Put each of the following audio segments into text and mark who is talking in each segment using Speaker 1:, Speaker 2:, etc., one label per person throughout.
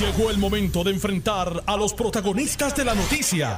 Speaker 1: Llegó el momento de enfrentar a los protagonistas de la noticia.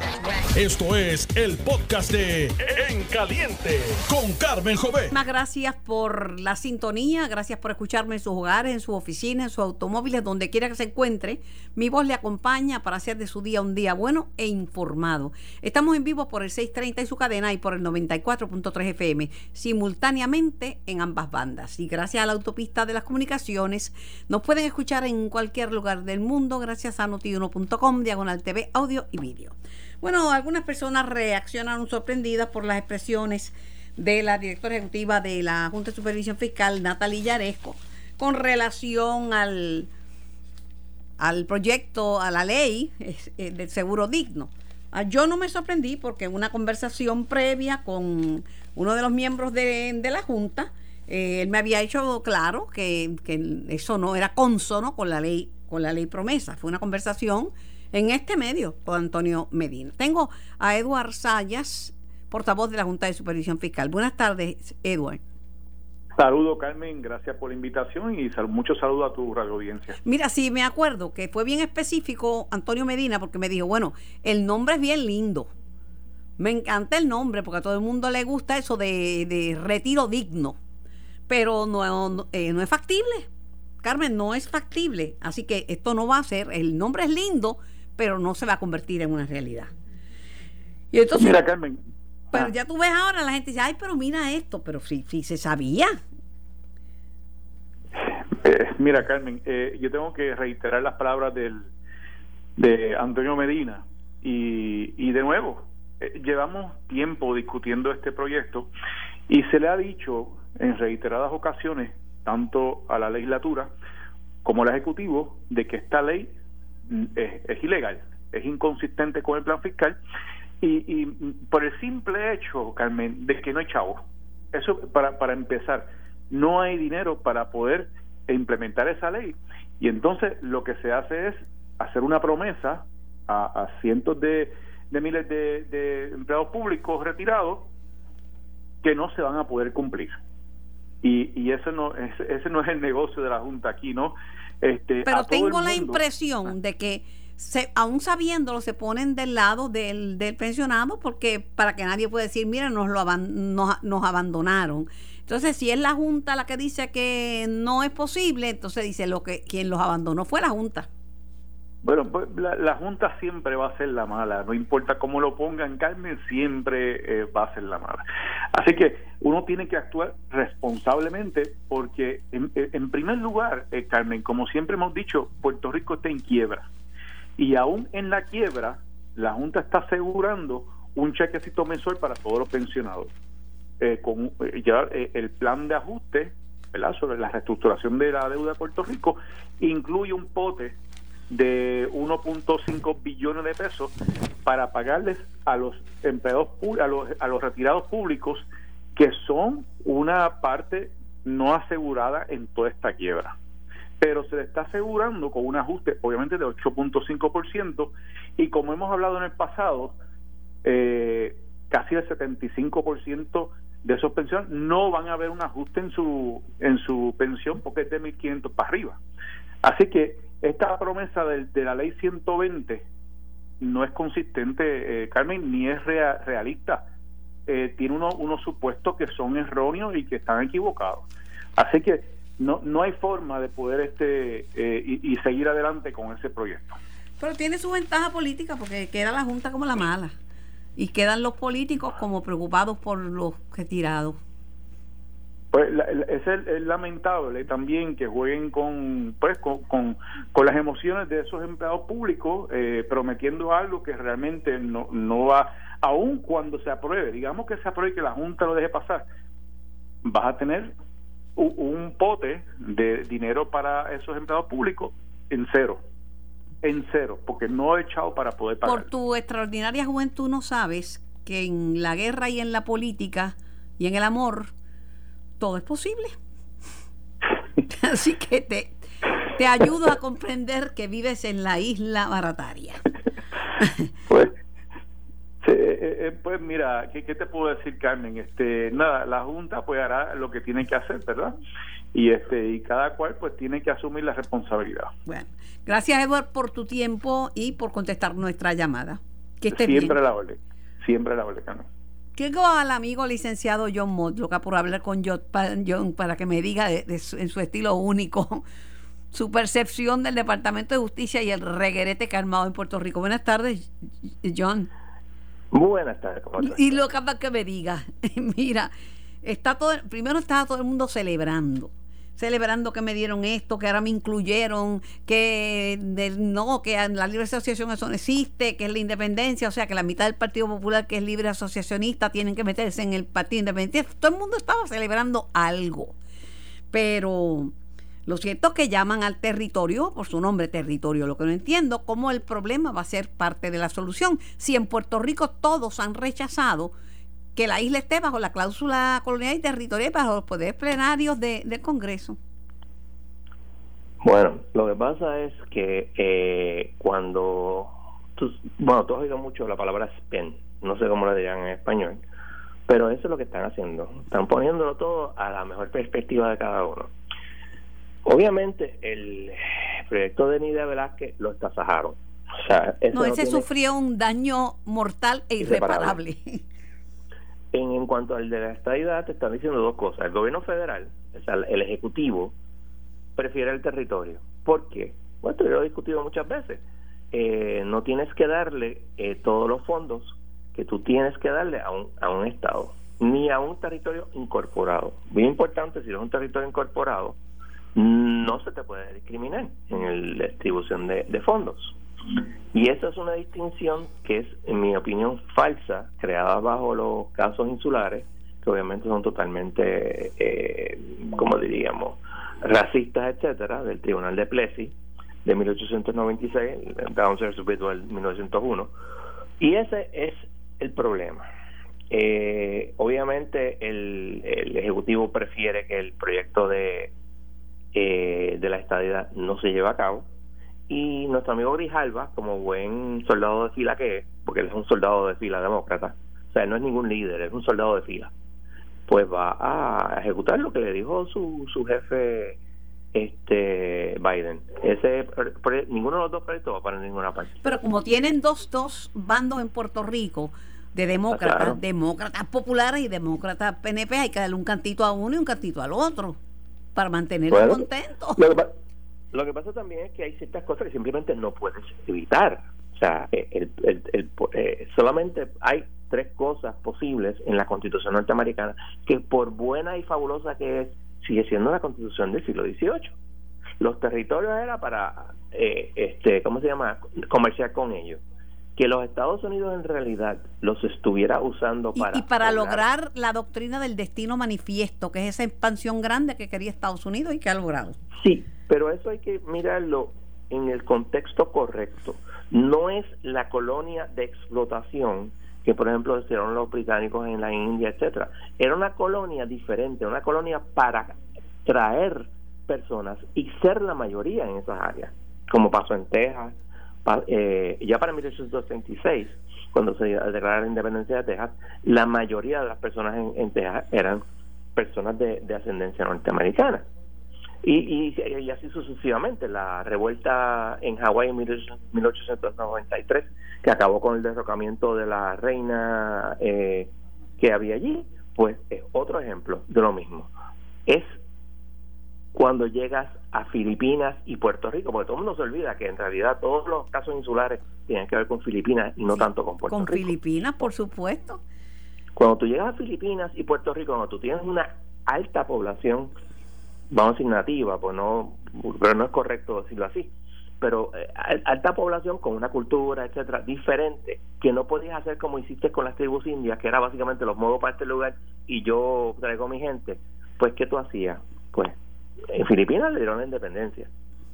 Speaker 1: Esto es el podcast de En Caliente con Carmen Jovet.
Speaker 2: Muchas gracias por la sintonía, gracias por escucharme en sus hogares, en su oficina, en sus automóviles, donde quiera que se encuentre. Mi voz le acompaña para hacer de su día un día bueno e informado. Estamos en vivo por el 630 y su cadena y por el 94.3 FM, simultáneamente en ambas bandas. Y gracias a la autopista de las comunicaciones, nos pueden escuchar en cualquier lugar del mundo gracias a notiuno.com, diagonal TV, audio y vídeo. Bueno, algunas personas reaccionaron sorprendidas por las expresiones de la directora ejecutiva de la Junta de Supervisión Fiscal, Natalia Yaresco, con relación al, al proyecto, a la ley eh, del seguro digno. Ah, yo no me sorprendí porque en una conversación previa con uno de los miembros de, de la Junta, eh, él me había hecho claro que, que, eso no era consono con la ley con la ley promesa. Fue una conversación en este medio con Antonio Medina. Tengo a Eduard Sayas, portavoz de la Junta de Supervisión Fiscal. Buenas tardes, Eduard.
Speaker 3: Saludo, Carmen, gracias por la invitación y sal mucho saludo a tu radio audiencia.
Speaker 2: Mira, sí, me acuerdo que fue bien específico Antonio Medina porque me dijo, bueno, el nombre es bien lindo. Me encanta el nombre porque a todo el mundo le gusta eso de, de retiro digno, pero no, no, eh, no es factible. Carmen, no es factible. Así que esto no va a ser, el nombre es lindo, pero no se va a convertir en una realidad.
Speaker 3: Y entonces, mira, Carmen.
Speaker 2: Pero ah. ya tú ves ahora, la gente dice, ay, pero mira esto, pero sí, sí se sabía.
Speaker 3: Eh, mira, Carmen, eh, yo tengo que reiterar las palabras del, de Antonio Medina. Y, y de nuevo, eh, llevamos tiempo discutiendo este proyecto y se le ha dicho en reiteradas ocasiones tanto a la legislatura como al Ejecutivo de que esta ley mm, es, ilegal, es inconsistente con el plan fiscal y, y, por el simple hecho, Carmen, de que no hay chavo. Eso para, para empezar, no hay dinero para poder implementar esa ley. Y entonces lo que se hace es hacer una promesa a, a cientos de, de miles de, de empleados públicos retirados que no se van a poder cumplir y, y ese no ese, ese, no es el negocio de la junta aquí no este
Speaker 2: pero tengo la impresión ah. de que se, aún sabiéndolo se ponen del lado del, del pensionado porque para que nadie pueda decir mira nos lo nos, nos abandonaron entonces si es la junta la que dice que no es posible entonces dice lo que quien los abandonó fue la junta
Speaker 3: bueno, pues la, la, Junta siempre va a ser la mala, no importa cómo lo pongan, Carmen, siempre eh, va a ser la mala. Así que uno tiene que actuar responsablemente porque, en, en primer lugar, eh, Carmen, como siempre hemos dicho, Puerto Rico está en quiebra. Y aún en la quiebra, la Junta está asegurando un chequecito mensual para todos los pensionados. Eh, con eh, ya eh, el plan de ajuste ¿verdad? sobre la reestructuración de la deuda de Puerto Rico incluye un pote de 1.5 billones de pesos para pagarles a los empleados a los, a los retirados públicos que son una parte no asegurada en toda esta quiebra. Pero se le está asegurando con un ajuste obviamente de 8.5% y como hemos hablado en el pasado eh, casi el 75% de esos pensiones no van a ver un ajuste en su en su pensión porque es de 1.500 para arriba. Así que esta promesa de, de, la ley 120 no es consistente, eh, Carmen, ni es rea, realista. Eh, tiene uno, unos supuestos que son erróneos y que están equivocados. Así que no, no hay forma de poder este eh, y, y, seguir adelante con ese proyecto.
Speaker 2: Pero tiene su ventaja política porque queda la Junta como la mala y quedan los políticos como preocupados por los retirados.
Speaker 3: Pues es, el, es, lamentable también que jueguen con pues con, con, las emociones de esos empleados públicos eh, prometiendo algo que realmente no, no va aun cuando se apruebe. Digamos que se apruebe que la junta lo deje pasar vas a tener un, un pote de dinero para esos empleados públicos en cero en cero porque no he echado para poder pagar.
Speaker 2: Por tu extraordinaria juventud no sabes que en la guerra y en la política y en el amor todo es posible. Así que te, te ayudo a comprender que vives en la isla barataria.
Speaker 3: pues, sí, eh, eh, pues mira, ¿qué, ¿qué, te puedo decir, Carmen? Este, nada, la Junta pues hará lo que tiene que hacer, ¿verdad? y este y cada cual pues tiene que asumir la responsabilidad.
Speaker 2: Bueno, gracias Edward por tu tiempo y por contestar nuestra llamada.
Speaker 3: Que siempre la orden, siempre la orden,
Speaker 2: Quiero al amigo licenciado John Motloca por hablar con John para que me diga en su estilo único su percepción del Departamento de Justicia y el reguerete que ha armado en Puerto Rico. Buenas tardes, John.
Speaker 4: Buenas tardes.
Speaker 2: y lo que que me diga, mira, está todo, primero estaba todo el mundo celebrando celebrando que me dieron esto, que ahora me incluyeron, que no, que la libre asociación eso no existe, que es la independencia, o sea que la mitad del Partido Popular que es libre asociacionista tienen que meterse en el Partido Independiente. Todo el mundo estaba celebrando algo. Pero lo cierto es que llaman al territorio por su nombre territorio. Lo que no entiendo, cómo el problema va a ser parte de la solución. Si en Puerto Rico todos han rechazado que la isla esté bajo la cláusula colonial y territorial bajo los poderes plenarios del Congreso.
Speaker 4: Bueno, lo que pasa es que eh, cuando, bueno, tú has oído mucho la palabra spend, no sé cómo la dirán en español, pero eso es lo que están haciendo, están poniéndolo todo a la mejor perspectiva de cada uno. Obviamente el proyecto de Nidia Velázquez lo estasajaron. O sea,
Speaker 2: no, ese sufrió un daño mortal e irreparable.
Speaker 4: En, en cuanto al de la estadidad, te están diciendo dos cosas. El gobierno federal, o sea, el Ejecutivo, prefiere el territorio. ¿Por qué? Bueno, esto lo he discutido muchas veces. Eh, no tienes que darle eh, todos los fondos que tú tienes que darle a un, a un Estado, ni a un territorio incorporado. Bien importante, si es un territorio incorporado, no se te puede discriminar en la distribución de, fondos. Y esa es una distinción que es, en mi opinión, falsa, creada bajo los casos insulares, que obviamente son totalmente, eh, como diríamos, racistas, etcétera, del Tribunal de Plessy de 1896, Downs vs. del 1901. Y ese es el problema. Eh, obviamente el, el Ejecutivo prefiere que el proyecto de eh, de la estadidad no se lleva a cabo. Y nuestro amigo Grijalva, como buen soldado de fila que es, porque él es un soldado de fila demócrata, o sea, no es ningún líder, es un soldado de fila, pues va a ejecutar lo que le dijo su, su jefe este Biden. Ese ninguno de los dos proyectos va para ninguna parte.
Speaker 2: Pero como tienen dos dos bandos en Puerto Rico de demócratas, demócratas populares y demócratas PNP, hay que darle un cantito a uno y un cantito al otro para mantenerlo contento.
Speaker 4: Lo que, pasa también es que hay ciertas cosas que simplemente no puedes evitar. O sea, eh, el, el, eh, solamente hay tres cosas posibles en la Constitución norteamericana que por buena y fabulosa que es, sigue siendo la Constitución del siglo XVIII. Los territorios era para, eh, este, ¿cómo se llama?, comerciar con ellos que los Estados Unidos en realidad los estuviera usando para...
Speaker 2: Y, para lograr la doctrina del destino manifiesto, que es esa expansión grande que quería Estados Unidos y que ha logrado.
Speaker 4: Sí, pero eso hay que mirarlo en el contexto correcto. No es la colonia de explotación que, por ejemplo, hicieron los británicos en la India, etcétera. Era una colonia diferente, una colonia para traer personas y ser la mayoría en esas áreas, como pasó en Texas, eh, ya para 1836, cuando se declara la independencia de Texas, la mayoría de las personas en, Texas eran personas de, ascendencia norteamericana. Y, y, así sucesivamente. La revuelta en Hawái en 1893, que acabó con el derrocamiento de la reina eh, que había allí, pues es otro ejemplo de lo mismo. Es cuando llegas a Filipinas y Puerto Rico, porque todo el mundo se olvida que en realidad todos los casos insulares tienen que ver con Filipinas y no tanto con Puerto
Speaker 2: Rico.
Speaker 4: Con
Speaker 2: Filipinas, por supuesto.
Speaker 4: Cuando tú llegas a Filipinas y Puerto Rico, cuando tú tienes una alta población, vamos a nativa, pues no, pero no es correcto decirlo así, pero eh, alta población con una cultura, etcétera, diferente, que no podías hacer como hiciste con las tribus indias, que era básicamente los modos para este lugar y yo traigo mi gente, pues ¿qué tú hacías? Pues en Filipinas le dieron la independencia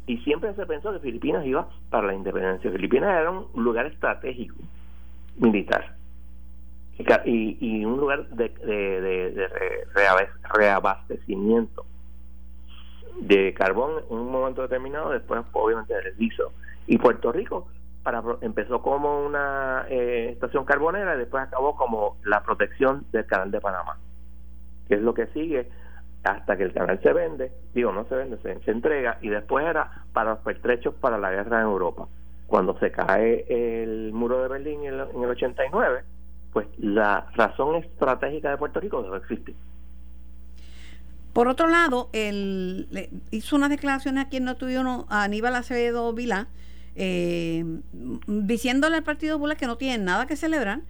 Speaker 4: y siempre se pensó que Filipinas iba para la independencia. Filipinas era un lugar estratégico militar y, y un lugar de, de, reabastecimiento de carbón en un momento determinado, después obviamente del liso. Y Puerto Rico para empezó como una eh, estación carbonera y después acabó como la protección del canal de Panamá, que es lo que sigue hasta que el canal se vende, digo, no se vende, se, entrega, y después era para los pertrechos para la guerra en Europa. Cuando se cae el muro de Berlín en el, en el 89, pues la razón estratégica de Puerto Rico debe existir.
Speaker 2: Por otro lado, él hizo unas declaraciones aquí en no tuyo a Aníbal Acevedo Vilá, eh, diciéndole al Partido Popular que no tienen nada que celebrar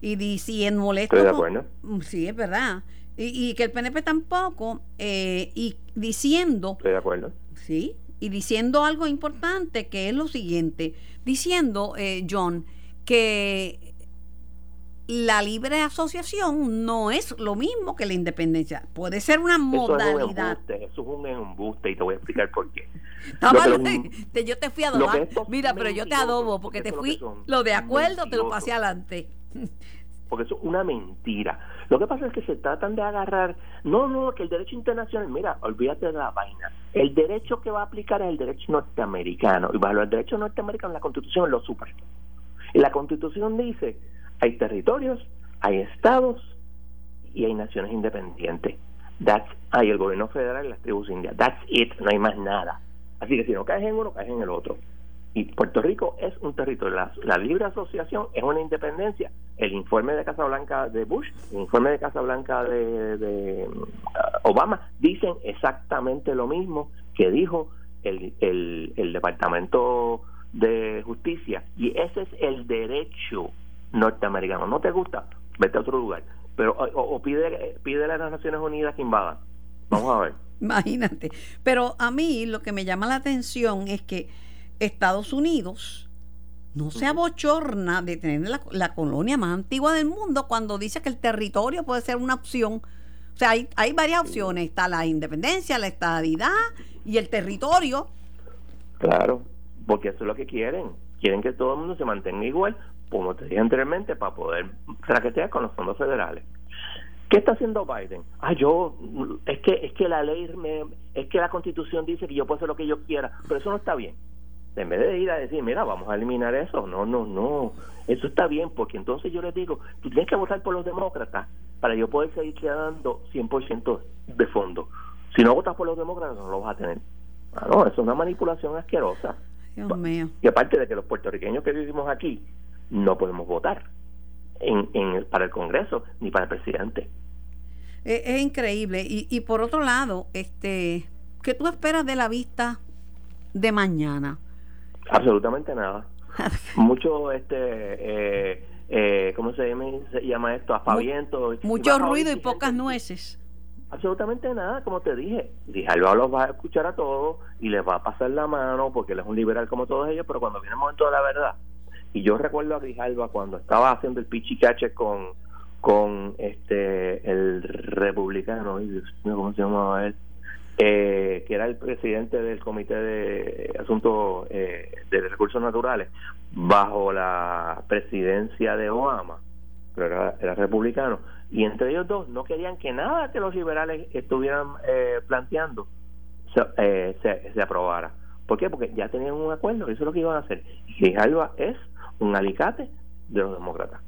Speaker 2: y diciendo molesto.
Speaker 4: Estoy de acuerdo.
Speaker 2: sí, es verdad. Y, que el PNP tampoco, eh, y diciendo...
Speaker 4: Estoy de acuerdo.
Speaker 2: Sí, y diciendo algo importante que es lo siguiente, diciendo, eh, John, que la libre asociación no es lo mismo que la independencia. Puede ser una modalidad.
Speaker 4: Eso es un embuste, y te voy a explicar por qué.
Speaker 2: yo te fui a adobar. Mira, pero yo te adobo porque te fui lo de acuerdo, te lo pasé adelante.
Speaker 4: Porque eso es una mentira. Lo que pasa es que se tratan de agarrar, no, no, que el derecho internacional, mira, olvídate de la vaina. El derecho que va a aplicar es el derecho norteamericano. Y bajo el derecho norteamericano, la constitución lo supera. Y la constitución dice hay territorios, hay estados y hay naciones independientes. That's, hay el gobierno federal y las tribus indias. That's it, no hay más nada. Así que si no caes en uno, caes en el otro. Y Puerto Rico es un territorio. La, libre asociación es una independencia. El informe de Casablanca de Bush, el informe de Casablanca de, de uh, Obama, dicen exactamente lo mismo que dijo el, el, el Departamento de Justicia. Y ese es el derecho norteamericano. ¿No te gusta? Vete a otro lugar. Pero o, pide, pide a las Naciones Unidas que invadan. Vamos a ver.
Speaker 2: Imagínate. Pero a mí lo que me llama la atención es que Estados Unidos no se abochorna de tener la, la, colonia más antigua del mundo cuando dice que el territorio puede ser una opción. O sea, hay, hay varias opciones. Está la independencia, la estadidad y el territorio.
Speaker 4: Claro, porque eso es lo que quieren. Quieren que todo el mundo se mantenga igual como te dije anteriormente, para poder traquetear con los fondos federales. ¿Qué está haciendo Biden? Ah, yo, es que, es que la ley, me, es que la constitución dice que yo puedo hacer lo que yo quiera, pero eso no está bien. En vez de ir a decir, mira, vamos a eliminar eso, no, no, no, eso está bien, porque entonces yo les digo, tú tienes que votar por los demócratas para yo poder seguir quedando 100% de fondo. Si no votas por los demócratas, no lo vas a tener. Ah, no, eso es una manipulación asquerosa.
Speaker 2: Dios mío.
Speaker 4: Y aparte de que los puertorriqueños que vivimos aquí no podemos votar en, en, para el Congreso ni para el presidente.
Speaker 2: Es, increíble. Y, y por otro lado, este, ¿qué tú esperas de la vista de mañana?
Speaker 4: Absolutamente nada. Mucho, este, eh, eh, ¿cómo se llama, esto? Aspaviento.
Speaker 2: Mucho ruido y pocas nueces.
Speaker 4: Absolutamente nada, como te dije. Grijalva los va a escuchar a todos y les va a pasar la mano porque él es un liberal como todos ellos, pero cuando viene el momento de la verdad, y yo recuerdo a Grijalva cuando estaba haciendo el pichicache con, con este el republicano, ¿cómo se llamaba él? Eh, que era el presidente del Comité de Asuntos eh, de Recursos Naturales, bajo la presidencia de Obama, pero era, era, republicano, y entre ellos dos no querían que nada que los liberales estuvieran eh, planteando se, eh, se, se, aprobara. ¿Por qué? Porque ya tenían un acuerdo, eso es lo que iban a hacer. Y Grijalva es un alicate de los demócratas.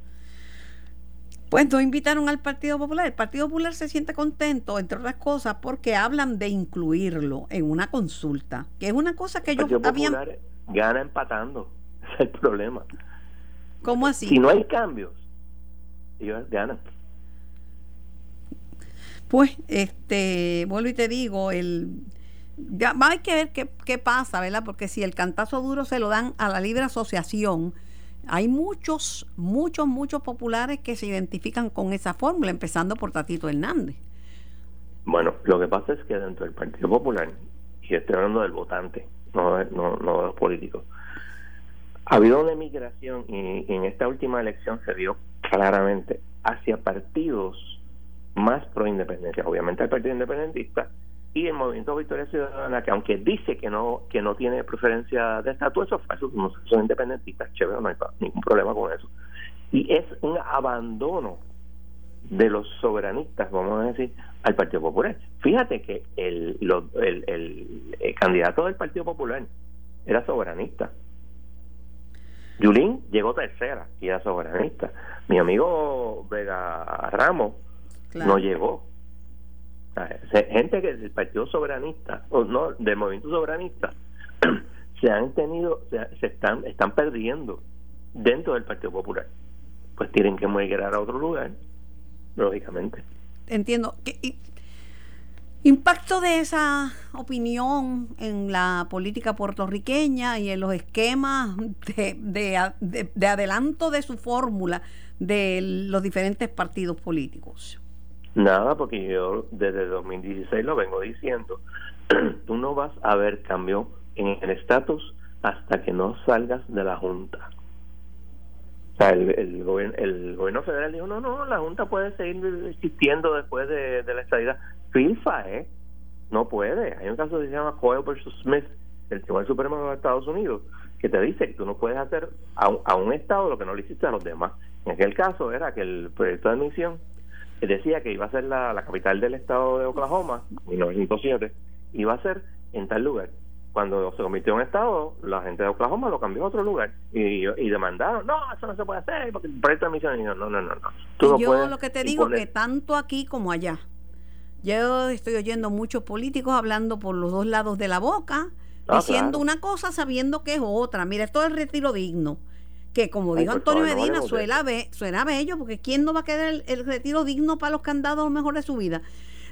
Speaker 2: Pues no invitaron al Partido Popular. El Partido Popular se siente contento, entre otras cosas, porque hablan de incluirlo en una consulta, que es una cosa que ellos
Speaker 4: el Partido Popular gana empatando, ese es el problema.
Speaker 2: ¿Cómo así?
Speaker 4: Si no hay cambios, ellos ganan.
Speaker 2: Pues, este, vuelvo y te digo, el ya hay que ver qué, qué pasa, ¿verdad? Porque si el cantazo duro se lo dan a la libre asociación, hay muchos, muchos, muchos populares que se identifican con esa fórmula, empezando por Tatito Hernández.
Speaker 4: Bueno, lo que pasa es que dentro del Partido Popular, y estoy hablando del votante, no, no, no de los políticos, ha habido una emigración y, en esta última elección se vio claramente hacia partidos más pro independencia. Obviamente el Partido Independentista y el Movimiento Victoria Ciudadana, que aunque dice que no que no tiene preferencia de estatus, eso son, son independentistas, chévere, no hay ningún problema con eso. Y es un abandono de los soberanistas, vamos a decir, al Partido Popular. Fíjate que el, el, el, candidato del Partido Popular era soberanista. Yulín llegó tercera y era soberanista. Mi amigo Vega Ramos no llegó gente que del Partido Soberanista, o no, del Movimiento Soberanista, se han tenido, se, están, están perdiendo dentro del Partido Popular. Pues tienen que migrar a otro lugar, lógicamente.
Speaker 2: Entiendo. ¿Qué, impacto de esa opinión en la política puertorriqueña y en los esquemas de, de adelanto de su fórmula de los diferentes partidos políticos?
Speaker 4: Nada, porque yo desde 2016 lo vengo diciendo. Tú no vas a ver cambio en el estatus hasta que no salgas de la Junta. O sea, el, gobierno, el gobierno federal dijo, no, no, la Junta puede seguir existiendo después de, la estadía. FIFA, ¿eh? No puede. Hay un caso que se llama Coyle versus Smith, el Tribunal Supremo de Estados Unidos, que te dice que tú no puedes hacer a, a un Estado lo que no le hiciste a los demás. En aquel caso era que el proyecto de admisión decía que iba a ser la, capital del estado de Oklahoma, 1907, iba a ser en tal lugar. Cuando se convirtió en estado, la gente de Oklahoma lo cambió a otro lugar y, y demandaron, no, eso no se puede hacer, porque el proyecto de admisión, no, no, no, no.
Speaker 2: yo lo que te digo que tanto aquí como allá, yo estoy oyendo muchos políticos hablando por los dos lados de la boca, ah, diciendo una cosa sabiendo que es otra. Mira, esto es el retiro digno que como dijo Antonio Medina, suena, be, suena bello, porque ¿quién no va a querer el, retiro digno para los candados a lo mejor de su vida?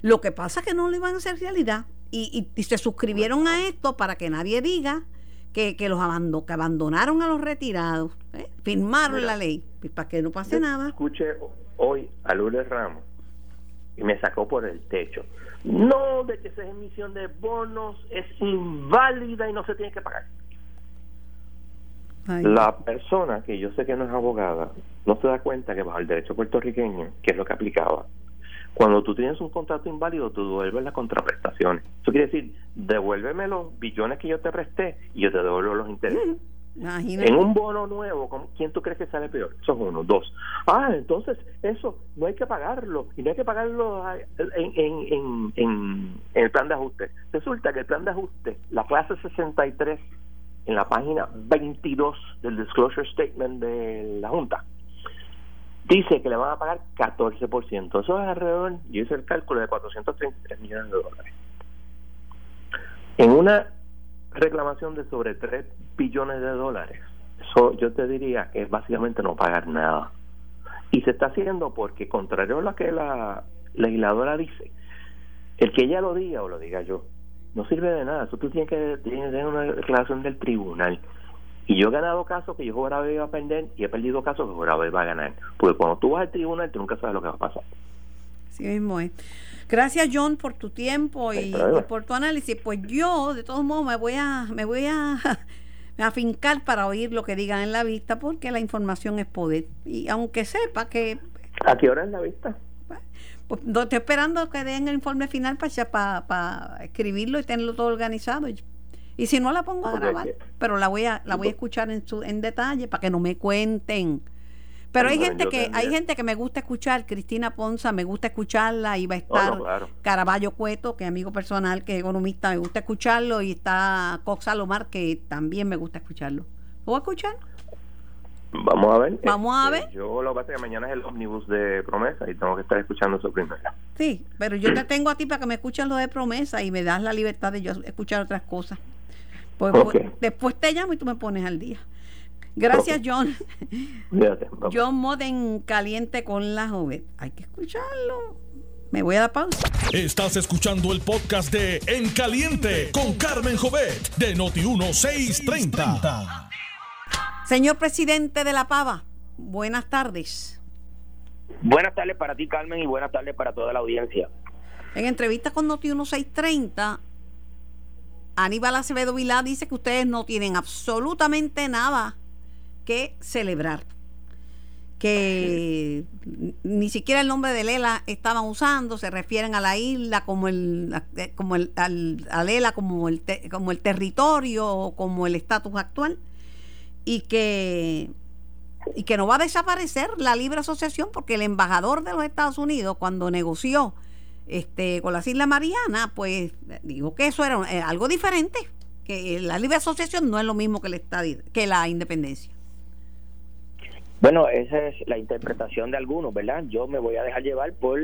Speaker 2: Lo que pasa es que no lo iban a hacer realidad y, y, se suscribieron a esto para que nadie diga que, que los abandon, que abandonaron a los retirados, ¿eh? firmaron la ley, pues, para que no pase nada.
Speaker 4: Escuché hoy a Lourdes Ramos y me sacó por el techo. No, de que esa emisión de bonos es inválida y no se tiene que pagar. La persona que yo sé que no es abogada no se da cuenta que bajo el derecho puertorriqueño, que es lo que aplicaba, cuando tú tienes un contrato inválido, tú devuelves las contraprestaciones. Eso quiere decir, devuélveme los billones que yo te presté y yo te devuelvo los intereses. En un bono nuevo, ¿quién tú crees que sale peor? Eso es uno. Dos. Ah, entonces eso no hay que pagarlo y no hay que pagarlo en, en, en, en el plan de ajuste. Resulta que el plan de ajuste, la clase 63 en la página 22 del Disclosure Statement de la Junta, dice que le van a pagar 14%. Eso es alrededor, yo hice el cálculo de 433 millones de dólares. En una reclamación de sobre 3 billones de dólares, eso yo te diría que es básicamente no pagar nada. Y se está haciendo porque, contrario a lo que la legisladora dice, el que ella lo diga o lo diga yo, no sirve de nada. Eso tú tienes que tener una declaración del tribunal. Y yo he ganado casos que yo juraba iba a perder y he perdido casos que juraba iba a ganar. Porque cuando tú vas al tribunal, tú nunca sabes lo que va a pasar.
Speaker 2: Sí mismo es. Gracias John por tu tiempo y, por tu análisis. Pues yo, de todos modos, me voy a, me voy a, afincar para oír lo que digan en la vista, porque la información es poder. Y aunque sepa que...
Speaker 4: ¿A qué hora es la vista?
Speaker 2: Pues no estoy esperando que den el informe final para, para, escribirlo y tenerlo todo organizado. Y si no la pongo a grabar, pero la voy a la voy a escuchar en su en detalle para que no me cuenten. Pero hay gente que hay gente que me gusta escuchar, Cristina Ponza, me gusta escucharla, y va a estar Caraballo Cueto, que es amigo personal, que es economista, me gusta escucharlo, y está Cox Salomar, que también me gusta escucharlo. ¿Lo voy a escuchar?
Speaker 4: Vamos a ver.
Speaker 2: Vamos a este, ver.
Speaker 4: Yo lo que pasa es que mañana es el ómnibus de promesa y tengo que estar escuchando eso primero.
Speaker 2: Sí, pero yo te tengo a ti para que me escuches lo de promesa y me das la libertad de yo escuchar otras cosas. Pues, pues después te llamo y tú me pones al día. Gracias, John. John Moden caliente con la joven. Hay que escucharlo. Me voy a dar pausa.
Speaker 1: Estás escuchando el podcast de En Caliente con Carmen Jovet de Noti 1630.
Speaker 2: Señor presidente de la Pava, buenas tardes.
Speaker 5: Buenas tardes para ti, Carmen, y buenas tardes para toda la audiencia.
Speaker 2: En entrevista con Noti 1630, Aníbal Acevedo Vilá dice que ustedes no tienen absolutamente nada que celebrar. Que ni siquiera el nombre de Lela estaban usando, se refieren a la isla como el, como el al, a Lela como el, como el territorio o como el estatus actual y que y que no va a desaparecer la libre asociación porque el embajador de los Estados Unidos cuando negoció este con las Islas Marianas pues dijo que eso era eh, algo diferente que la libre asociación no es lo mismo que el que la independencia
Speaker 5: bueno esa es la interpretación de algunos verdad yo me voy a dejar llevar por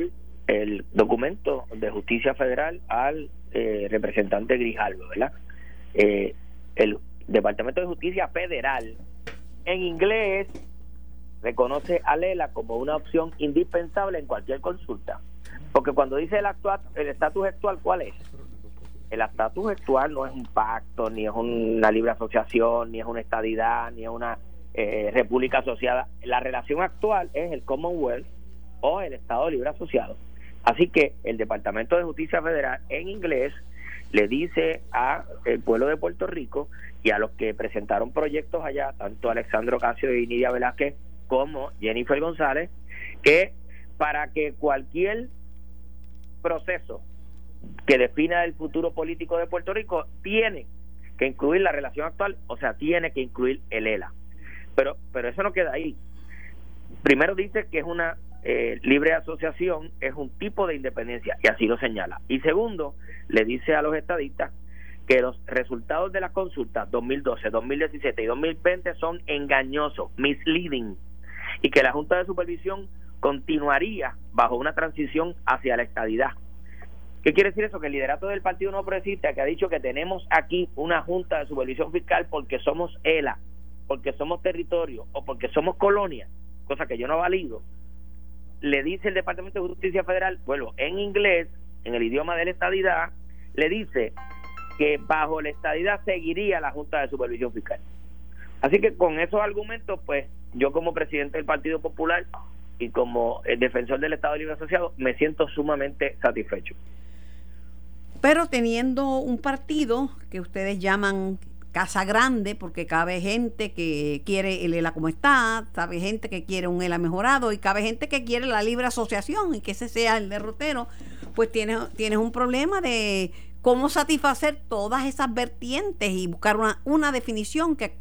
Speaker 5: el documento de justicia federal al eh, representante Grijalvo, ¿verdad? Eh, el Departamento de Justicia Federal en inglés reconoce a Lela como una opción indispensable en cualquier consulta. Porque cuando dice el actual, el estatus actual, ¿cuál es? El estatus actual no es un pacto, ni es una libre asociación, ni es una estadidad, ni es una eh, república asociada. La relación actual es el Commonwealth o el Estado libre asociado. Así que el Departamento de Justicia Federal en inglés le dice a el pueblo de Puerto Rico y a los que presentaron proyectos allá, tanto Alexandro Casio y Nidia Velázquez como Jennifer González, que para que cualquier proceso que defina el futuro político de Puerto Rico tiene que incluir la relación actual, o sea, tiene que incluir el ELA. Pero, pero eso no queda ahí. Primero dice que es una eh, libre asociación, es un tipo de independencia, y así lo señala. Y segundo, le dice a los estadistas que los resultados de las consultas 2012, 2017 y 2020 son engañosos, misleading, y que la Junta de Supervisión continuaría bajo una transición hacia la estadidad. ¿Qué quiere decir eso? Que el liderato del Partido No Progresista, que ha dicho que tenemos aquí una Junta de Supervisión Fiscal porque somos ELA, porque somos territorio o porque somos colonia, cosa que yo no valido, le dice el Departamento de Justicia Federal, bueno, en inglés, en el idioma de la estadidad, le dice que bajo la estadidad seguiría la Junta de Supervisión Fiscal. Así que con esos argumentos, pues yo como presidente del Partido Popular y como el defensor del Estado Libre Asociado me siento sumamente satisfecho.
Speaker 2: Pero teniendo un partido que ustedes llaman Casa Grande, porque cabe gente que quiere el ELA como está, cabe gente que quiere un ELA mejorado y cabe gente que quiere la libre asociación y que ese sea el derrotero, pues tienes, tienes un problema de cómo satisfacer todas esas vertientes y buscar una, una definición que,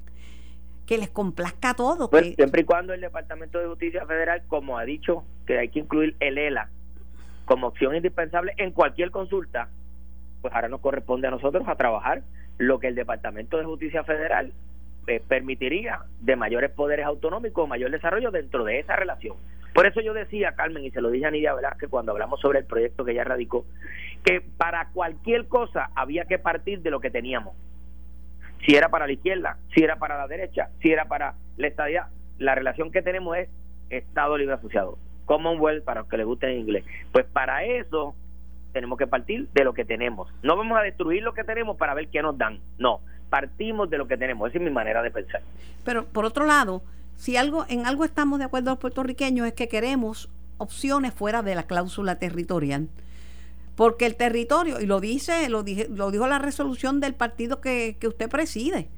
Speaker 2: que les complazca a todos.
Speaker 5: Pues, siempre y cuando el Departamento de Justicia Federal, como ha dicho, que hay que incluir el ELA como opción indispensable en cualquier consulta, pues ahora nos corresponde a nosotros a trabajar lo que el Departamento de Justicia Federal eh, permitiría de mayores poderes autonómicos, mayor desarrollo dentro de esa relación. Por eso yo decía, Carmen, y se lo dije a Nidia Velázquez cuando hablamos sobre el proyecto que ella radicó, que para cualquier cosa había que partir de lo que teníamos. Si era para la izquierda, si era para la derecha, si era para la estadía, la relación que tenemos es Estado Libre Asociado, Commonwealth para los que les guste en inglés. Pues para eso tenemos que partir de lo que tenemos. No vamos a destruir lo que tenemos para ver qué nos dan. No, partimos de lo que tenemos. Esa es mi manera de pensar.
Speaker 2: Pero por otro lado, si algo en algo estamos de acuerdo los puertorriqueños es que queremos opciones fuera de la cláusula territorial. Porque el territorio, y lo dice, lo, dije, lo dijo la resolución del partido que, usted preside,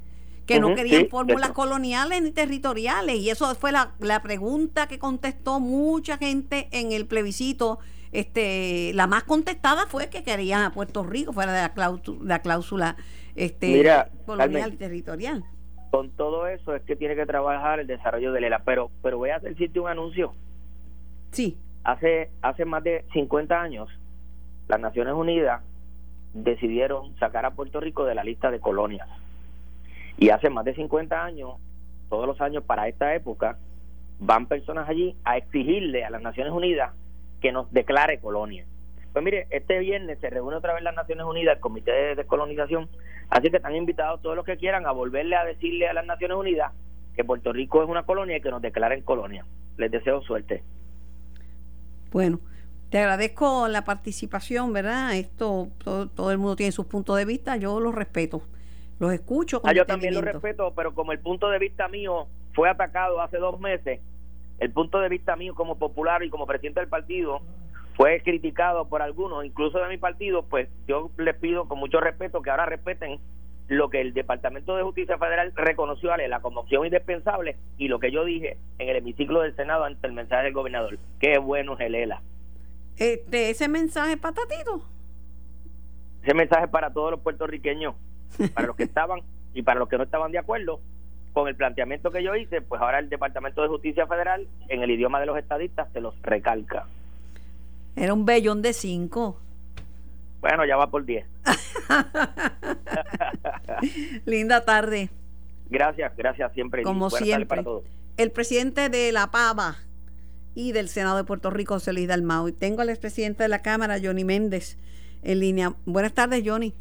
Speaker 2: que no querían fórmulas coloniales ni territoriales. Y eso fue la, la pregunta que contestó mucha gente en el plebiscito este la más contestada fue que querían a Puerto Rico fuera de la cláusula, la cláusula este, colonial y territorial.
Speaker 5: Con todo eso es que tiene que trabajar el desarrollo de ELA, pero pero voy a decirte un anuncio.
Speaker 2: Sí.
Speaker 5: Hace hace más de 50 años las Naciones Unidas decidieron sacar a Puerto Rico de la lista de colonias. Y hace más de 50 años, todos los años para esta época, van personas allí a exigirle a las Naciones Unidas que nos declare colonia. Pues mire, este viernes se reúne otra vez las Naciones Unidas, el Comité de Descolonización, así que están invitados todos los que quieran a volverle a decirle a las Naciones Unidas que Puerto Rico es una colonia y que nos declaren colonia. Les deseo suerte.
Speaker 2: Bueno, te agradezco la participación, ¿verdad? Esto, todo, el mundo tiene sus puntos de vista, yo los respeto, los escucho.
Speaker 5: ah, yo también los respeto, pero como el punto de vista mío fue atacado hace dos meses, el punto de vista mío como popular y como presidente del partido fue criticado por algunos, incluso de mi partido, pues yo les pido con mucho respeto que ahora respeten lo que el Departamento de Justicia Federal reconoció a la como opción indispensable y lo que yo dije en el hemiciclo del Senado ante el mensaje del gobernador. Qué bueno es el ELA.
Speaker 2: Este, ese mensaje patatito.
Speaker 5: Ese mensaje para todos los puertorriqueños, para los que estaban y para los que no estaban de acuerdo, con el planteamiento que yo hice, pues ahora el Departamento de Justicia Federal, en el idioma de los estadistas, se los recalca.
Speaker 2: Era un bellón de cinco.
Speaker 5: Bueno, ya va por diez.
Speaker 2: Linda tarde.
Speaker 5: Gracias, gracias siempre.
Speaker 2: Como siempre. Para todos. El presidente de la PAVA y del Senado de Puerto Rico, José Luis Dalmau. Y tengo al expresidente de la Cámara, Johnny Méndez, en línea. Buenas tardes, Johnny.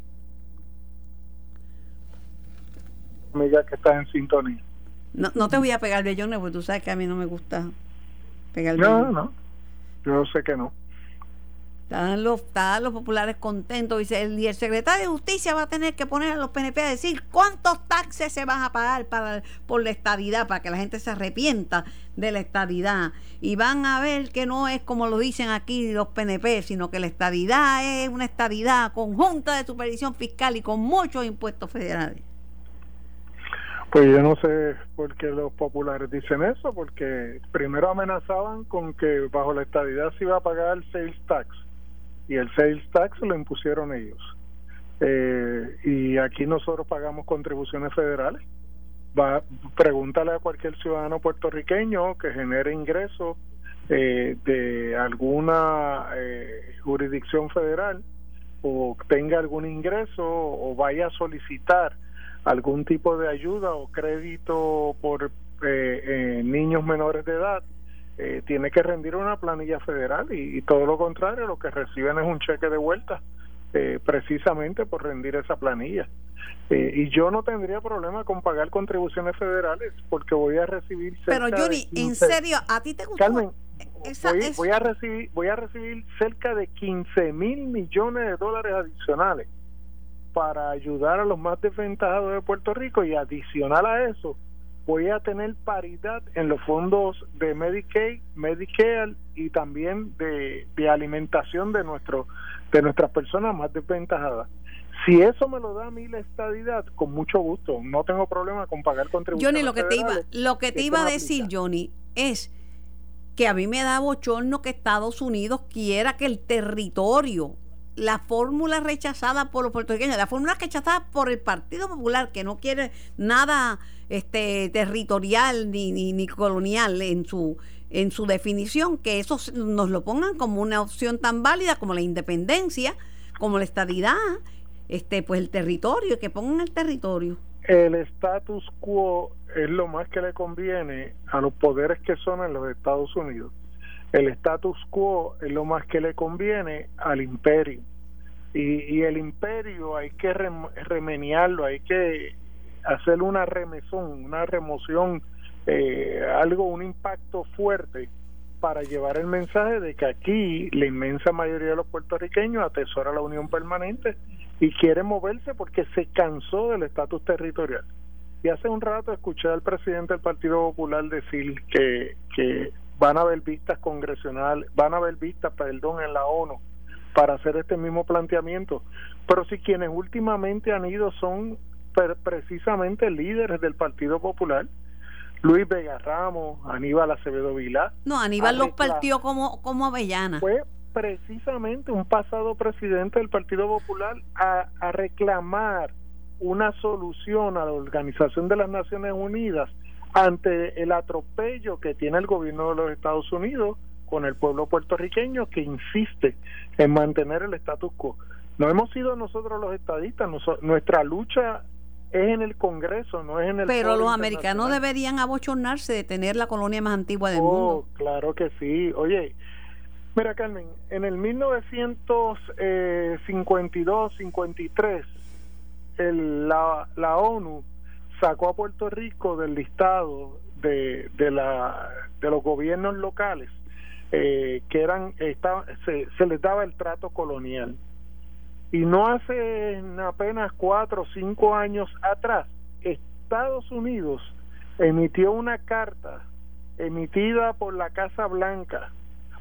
Speaker 6: Amiga que está en sintonía.
Speaker 2: No, no te voy a pegar Johnny, porque tú sabes que a mí no me gusta pegar
Speaker 6: No, no, yo sé que no.
Speaker 2: Están los, los populares contentos. Dice, el, y el secretario de Justicia va a tener que poner a los PNP a decir cuántos taxes se van a pagar para, por la estadidad, para que la gente se arrepienta de la estadidad. Y van a ver que no es como lo dicen aquí los PNP, sino que la estadidad es una estadidad conjunta de supervisión fiscal y con muchos impuestos federales.
Speaker 6: Pues yo no sé por qué los populares dicen eso, porque primero amenazaban con que bajo la estadidad se iba a pagar el sales tax y el sales tax lo impusieron ellos. Eh, y aquí nosotros pagamos contribuciones federales. Va, pregúntale a cualquier ciudadano puertorriqueño que genere ingresos eh, de alguna eh, jurisdicción federal o tenga algún ingreso o vaya a solicitar algún tipo de ayuda o crédito por niños menores de edad eh, tiene que rendir una planilla federal y, todo lo contrario, lo que reciben es un cheque de vuelta eh, precisamente por rendir esa planilla. Eh, y yo no tendría problema con pagar contribuciones federales porque voy a recibir...
Speaker 2: Pero Johnny, en serio, ¿a ti te gusta?
Speaker 6: Carmen, voy, a recibir, voy a recibir cerca de 15 mil millones de dólares adicionales para ayudar a los más desventajados de Puerto Rico y adicional a eso voy a tener paridad en los fondos de Medicaid, Medicare y también de, alimentación de nuestro de nuestras personas más desventajadas. Si eso me lo da a mí la estadidad, con mucho gusto, no tengo problema con pagar contribuciones.
Speaker 2: Johnny, lo que te iba, lo que te iba a decir, Johnny, es que a mí me da bochorno que Estados Unidos quiera que el territorio la fórmula rechazada por los puertorriqueños, la fórmula rechazada por el Partido Popular, que no quiere nada este territorial ni, ni, colonial en su en su definición, que eso nos lo pongan como una opción tan válida como la independencia, como la estadidad, este pues el territorio, que pongan el territorio.
Speaker 6: El status quo es lo más que le conviene a los poderes que son en los Estados Unidos el status quo es lo más que le conviene al imperio. Y, el imperio hay que remeniarlo, hay que hacer una remesón, una remoción, eh, algo, un impacto fuerte para llevar el mensaje de que aquí la inmensa mayoría de los puertorriqueños atesora la unión permanente y quiere moverse porque se cansó del estatus territorial. Y hace un rato escuché al presidente del Partido Popular decir que, que van a haber vistas congresionales, van a haber vistas, perdón, en la ONU para hacer este mismo planteamiento. Pero si quienes últimamente han ido son precisamente líderes del Partido Popular, Luis Vega Ramos, Aníbal Acevedo Vilá.
Speaker 2: No, Aníbal los partió como, como Avellana.
Speaker 6: Fue precisamente un pasado presidente del Partido Popular a, a reclamar una solución a la Organización de las Naciones Unidas ante el atropello que tiene el gobierno de los Estados Unidos con el pueblo puertorriqueño que insiste en mantener el status quo. No hemos sido nosotros los estadistas, nuestra lucha es en el Congreso, no es en el...
Speaker 2: Pero los americanos deberían abochornarse de tener la colonia más antigua del oh, mundo.
Speaker 6: Claro que sí. Oye, mira Carmen, en el 1952-53, eh, la, la ONU sacó a Puerto Rico del listado de, de, la, de los gobiernos locales eh, que eran se, se les daba el trato colonial. Y no hace apenas cuatro o cinco años atrás Estados Unidos emitió una carta emitida por la Casa Blanca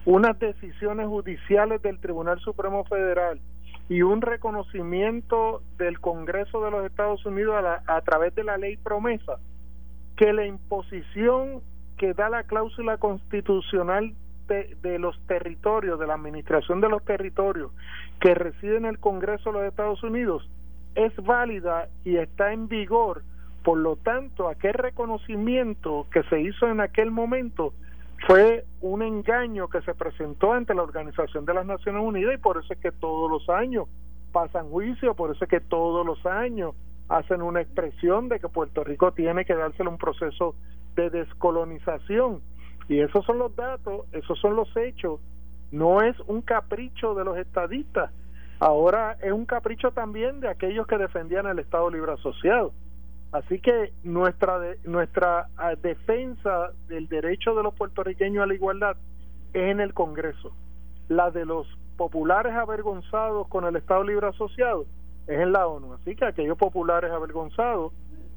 Speaker 6: unas decisiones judiciales del Tribunal Supremo Federal y un reconocimiento del Congreso de los Estados Unidos a, a través de la ley promesa que la imposición que da la cláusula constitucional de, los territorios, de la administración de los territorios que reside en el Congreso de los Estados Unidos es válida y está en vigor. Por lo tanto, aquel reconocimiento que se hizo en aquel momento fue un engaño que se presentó ante la Organización de las Naciones Unidas y por eso es que todos los años pasan juicio, por eso es que todos los años hacen una expresión de que Puerto Rico tiene que dárselo un proceso de descolonización Y esos son los datos, esos son los hechos. No es un capricho de los estadistas. Ahora es un capricho también de aquellos que defendían el Estado Libre Asociado. Así que nuestra nuestra ah, defensa del derecho de los puertorriqueños a la igualdad es en el Congreso. La de los populares avergonzados con el Estado Libre Asociado es en la ONU. Así que aquellos populares avergonzados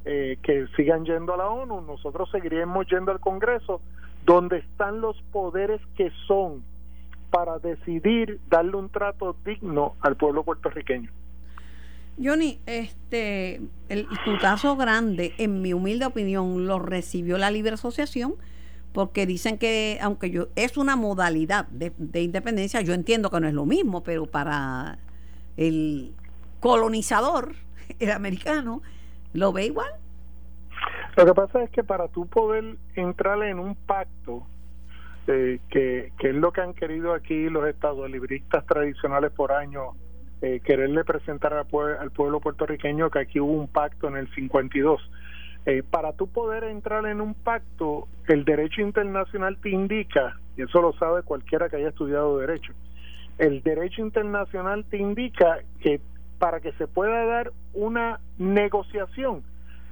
Speaker 6: eh, que sigan yendo a la ONU, nosotros seguiremos yendo al Congreso, donde están los poderes que son para decidir darle un trato digno al pueblo puertorriqueño.
Speaker 2: Johnny, este, el, tu caso grande, en mi humilde opinión, lo recibió la Libre Asociación porque dicen que, aunque yo es una modalidad de, de independencia, yo entiendo que no es lo mismo, pero para el colonizador, el americano, ¿lo ve igual?
Speaker 6: Lo que pasa es que para tú poder entrar en un pacto, eh, que, es lo que han querido aquí los libristas tradicionales por años, eh, quererle presentar al, al, pueblo puertorriqueño que aquí hubo un pacto en el 52. Eh, para tú poder entrar en un pacto, el derecho internacional te indica, y eso lo sabe cualquiera que haya estudiado derecho, el derecho internacional te indica que para que se pueda dar una negociación,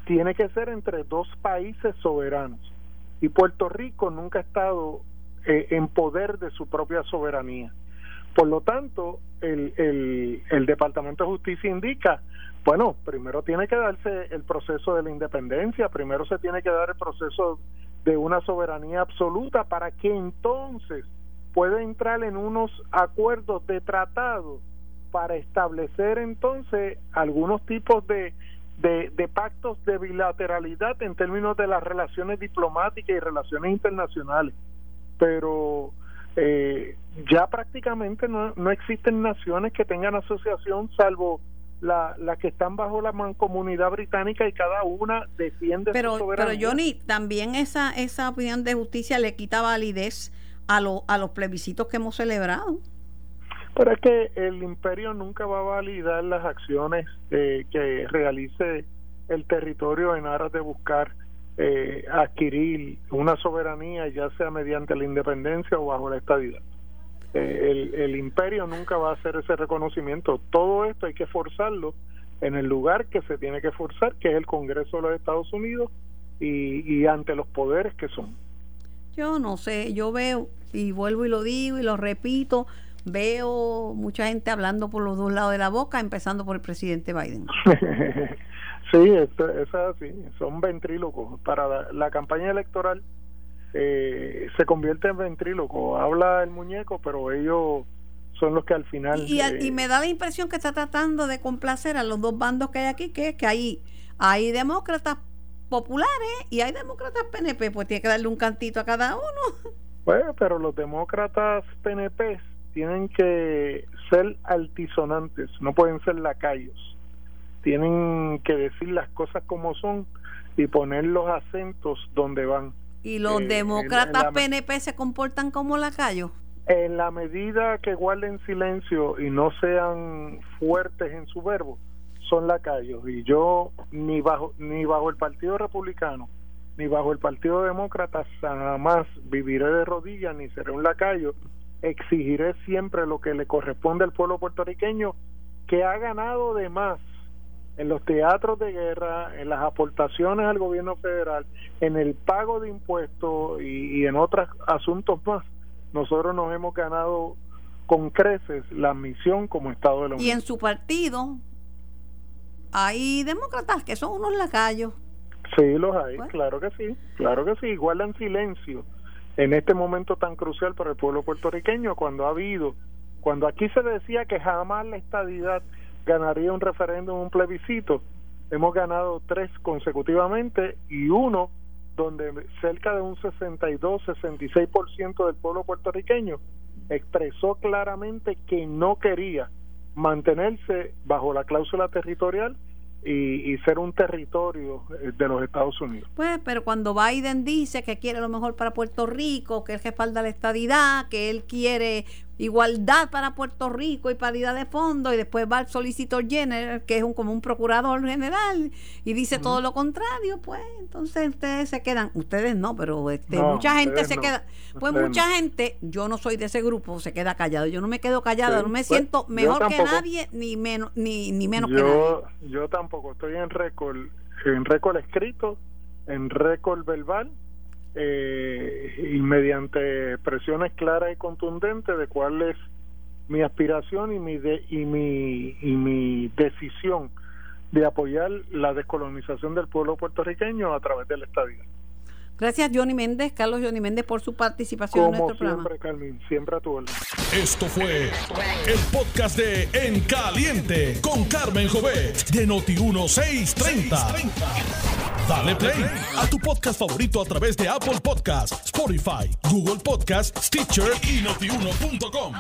Speaker 6: tiene que ser entre dos países soberanos. Y Puerto Rico nunca ha estado eh, en poder de su propia soberanía. Por lo tanto, el, el, Departamento de Justicia indica, bueno, primero tiene que darse el proceso de la independencia, primero se tiene que dar el proceso de una soberanía absoluta para que entonces pueda entrar en unos acuerdos de tratado para establecer entonces algunos tipos de, de, pactos de bilateralidad en términos de las relaciones diplomáticas y relaciones internacionales. Pero eh, ya prácticamente no, no existen naciones que tengan asociación salvo las la que están bajo la mancomunidad británica y cada una defiende
Speaker 2: pero,
Speaker 6: su soberanía.
Speaker 2: Pero Johnny, también esa, esa opinión de justicia le quita validez a, lo, a los plebiscitos que hemos celebrado.
Speaker 6: Pero es que el imperio nunca va a validar las acciones eh, que realice el territorio en aras de buscar eh, adquirir una soberanía, ya sea mediante la independencia o bajo la estabilidad. Eh, el, el imperio nunca va a hacer ese reconocimiento. Todo esto hay que forzarlo en el lugar que se tiene que forzar, que es el Congreso de los Estados Unidos y, y ante los poderes que son.
Speaker 2: Yo no sé, yo veo y vuelvo y lo digo y lo repito, veo mucha gente hablando por los dos lados de la boca, empezando por el presidente Biden.
Speaker 6: sí, eso, es así, son ventrílocos. Para la, campaña electoral eh, se convierte en ventríloco. Habla el muñeco, pero ellos son los que al final...
Speaker 2: Y, y, me da la impresión que está tratando de complacer a los dos bandos que hay aquí, que es que hay, hay demócratas populares y hay demócratas PNP, pues tiene que darle un cantito a cada uno.
Speaker 6: Bueno, pero los demócratas PNP tienen que ser altisonantes, no pueden ser lacayos. Tienen que decir las cosas como son y poner los acentos donde van.
Speaker 2: ¿Y los eh, demócratas PNP se comportan como lacayos?
Speaker 6: En la medida que guarden silencio y no sean fuertes en su verbo, son lacayos. Y yo ni bajo ni bajo el Partido Republicano ni bajo el Partido Demócrata jamás viviré de rodillas ni seré un lacayo exigiré siempre lo que le corresponde al pueblo puertorriqueño que ha ganado de más en los teatros de guerra, en las aportaciones al gobierno federal, en el pago de impuestos y, en otros asuntos más. Nosotros nos hemos ganado con creces la misión como Estado de la Unión.
Speaker 2: Y en su partido hay demócratas que son unos lacayos.
Speaker 6: Sí, los hay, claro que sí, claro que sí, guardan silencio en este momento tan crucial para el pueblo puertorriqueño, cuando ha habido, cuando aquí se decía que jamás la estadidad ganaría un referéndum, un plebiscito, hemos ganado tres consecutivamente y uno donde cerca de un 62-66% del pueblo puertorriqueño expresó claramente que no quería mantenerse bajo la cláusula territorial y, ser un territorio eh, de los Estados Unidos.
Speaker 2: Pues, pero cuando Biden dice que quiere lo mejor para Puerto Rico, que él respalda la estadidad, que él quiere igualdad para Puerto Rico y paridad de fondo y después va el solicitor general que es un como un procurador general y dice todo lo contrario pues entonces ustedes se quedan. Ustedes no pero este, mucha gente se queda. Pues mucha gente yo no soy de ese grupo se queda callado. Yo no me quedo callado no me pues, siento mejor que nadie ni menos ni, ni menos que nadie.
Speaker 6: yo tampoco estoy en récord en récord escrito en récord verbal eh, y mediante presiones claras y contundentes de cuál es mi aspiración y mi de, y mi y mi decisión de apoyar la descolonización del pueblo puertorriqueño a través del estadio.
Speaker 2: Gracias Johnny Méndez, Carlos Johnny Méndez por su participación
Speaker 6: en nuestro siempre, Carmen, siempre a tu orden.
Speaker 1: Esto fue el podcast de En Caliente con Carmen Jovet de Noti 1630. Dale play a tu podcast favorito a través de Apple Podcasts, Spotify, Google Podcasts, Stitcher y notiuno.com.